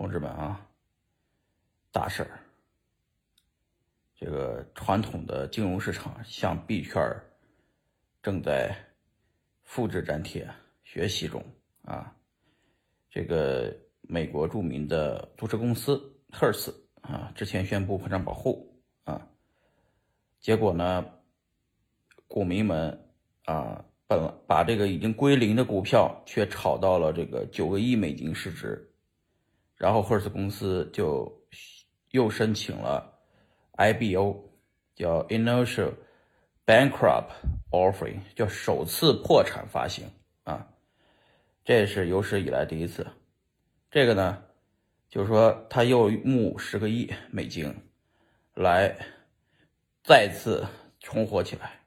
同志们啊，大事儿！这个传统的金融市场向币圈正在复制粘贴学习中啊。这个美国著名的租车公司赫斯啊，之前宣布破产保护啊，结果呢，股民们啊，本把这个已经归零的股票却炒到了这个九个亿美金市值。然后赫斯公司就又申请了 IBO，叫 Initial Bankrupt Offering，叫首次破产发行啊，这是有史以来第一次。这个呢，就是说他又募十个亿美金来再次重活起来，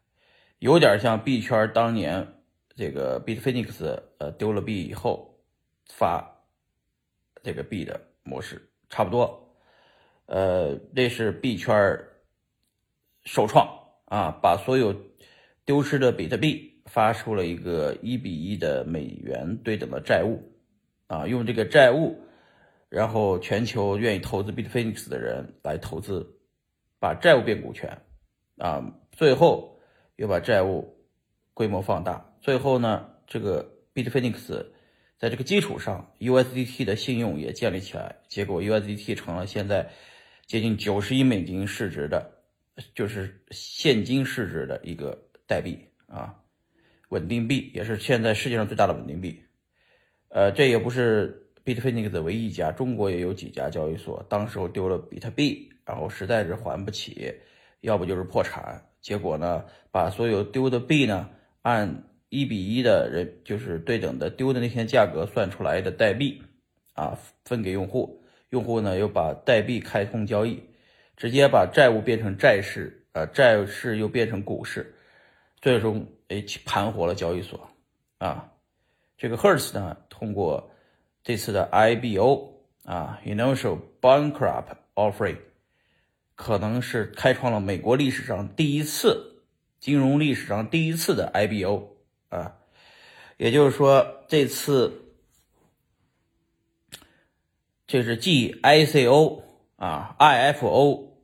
有点像币圈当年这个 Bitfinex 呃丢了币以后发。这个币的模式差不多，呃，这是币圈首创啊，把所有丢失的比特币发出了一个一比一的美元对等的债务。啊，用这个债务，然后全球愿意投资 Bitfinex 的人来投资，把债务变股权。啊，最后又把债务规模放大，最后呢，这个 Bitfinex。在这个基础上，USDT 的信用也建立起来，结果 USDT 成了现在接近九十亿美金市值的，就是现金市值的一个代币啊，稳定币也是现在世界上最大的稳定币。呃，这也不是 Bitfinex 的唯一一家，中国也有几家交易所，当时候丢了比特币，然后实在是还不起，要不就是破产，结果呢，把所有丢的币呢按。一比一的人就是对等的丢的那些价格算出来的代币，啊，分给用户，用户呢又把代币开通交易，直接把债务变成债市，啊，债市又变成股市，最终哎盘活了交易所，啊，这个 Hertz 呢通过这次的 IBO 啊，Initial Bankrupt Offering，可能是开创了美国历史上第一次金融历史上第一次的 IBO。啊，也就是说，这次这是继 ICO 啊、IFO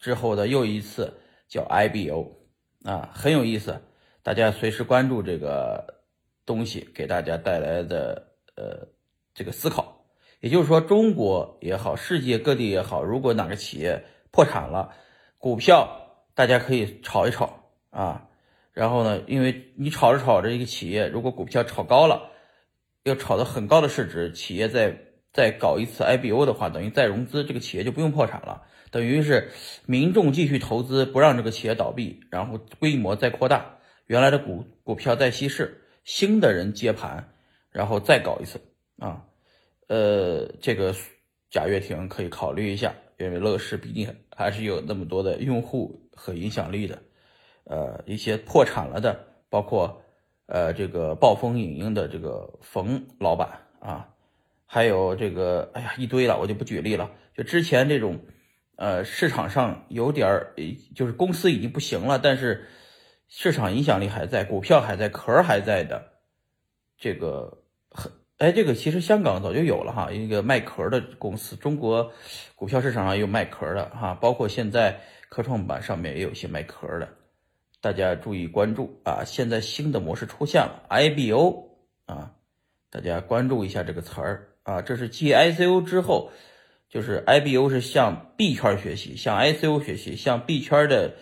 之后的又一次叫 IBO 啊，很有意思。大家随时关注这个东西给大家带来的呃这个思考。也就是说，中国也好，世界各地也好，如果哪个企业破产了，股票大家可以炒一炒啊。然后呢？因为你炒着炒着，一个企业如果股票炒高了，要炒到很高的市值，企业再再搞一次 IBO 的话，等于再融资，这个企业就不用破产了。等于是民众继续投资，不让这个企业倒闭，然后规模再扩大，原来的股股票再稀释，新的人接盘，然后再搞一次啊。呃，这个贾跃亭可以考虑一下，因为乐视毕竟还是有那么多的用户和影响力的。呃，一些破产了的，包括呃这个暴风影音的这个冯老板啊，还有这个哎呀一堆了，我就不举例了。就之前这种，呃市场上有点儿，就是公司已经不行了，但是市场影响力还在，股票还在，壳还在的，这个很哎，这个其实香港早就有了哈，一个卖壳的公司，中国股票市场上也有卖壳的哈，包括现在科创板上面也有些卖壳的。大家注意关注啊！现在新的模式出现了，IBO 啊，大家关注一下这个词儿啊。这是继 ICO 之后，就是 IBO 是向 B 圈学习，向 ICO 学习，向 B 圈的，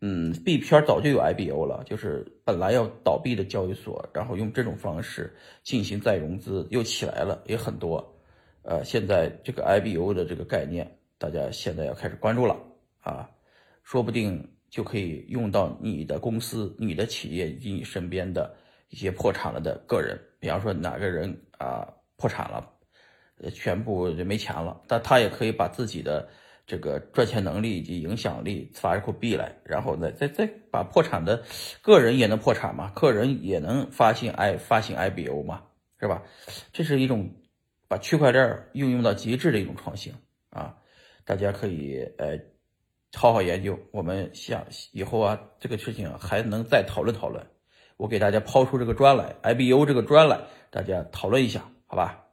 嗯，，B 圈早就有 IBO 了，就是本来要倒闭的交易所，然后用这种方式进行再融资，又起来了，也很多。呃，现在这个 IBO 的这个概念，大家现在要开始关注了啊，说不定。就可以用到你的公司、你的企业以及你身边的一些破产了的个人，比方说哪个人啊破产了，呃，全部就没钱了，但他也可以把自己的这个赚钱能力以及影响力发一口币来，然后再，再再把破产的个人也能破产嘛，个人也能发行 I 发行 IBO 嘛，是吧？这是一种把区块链运用到极致的一种创新啊，大家可以呃。好好研究，我们下以后啊，这个事情还能再讨论讨论。我给大家抛出这个砖来，IBU 这个砖来，大家讨论一下，好吧？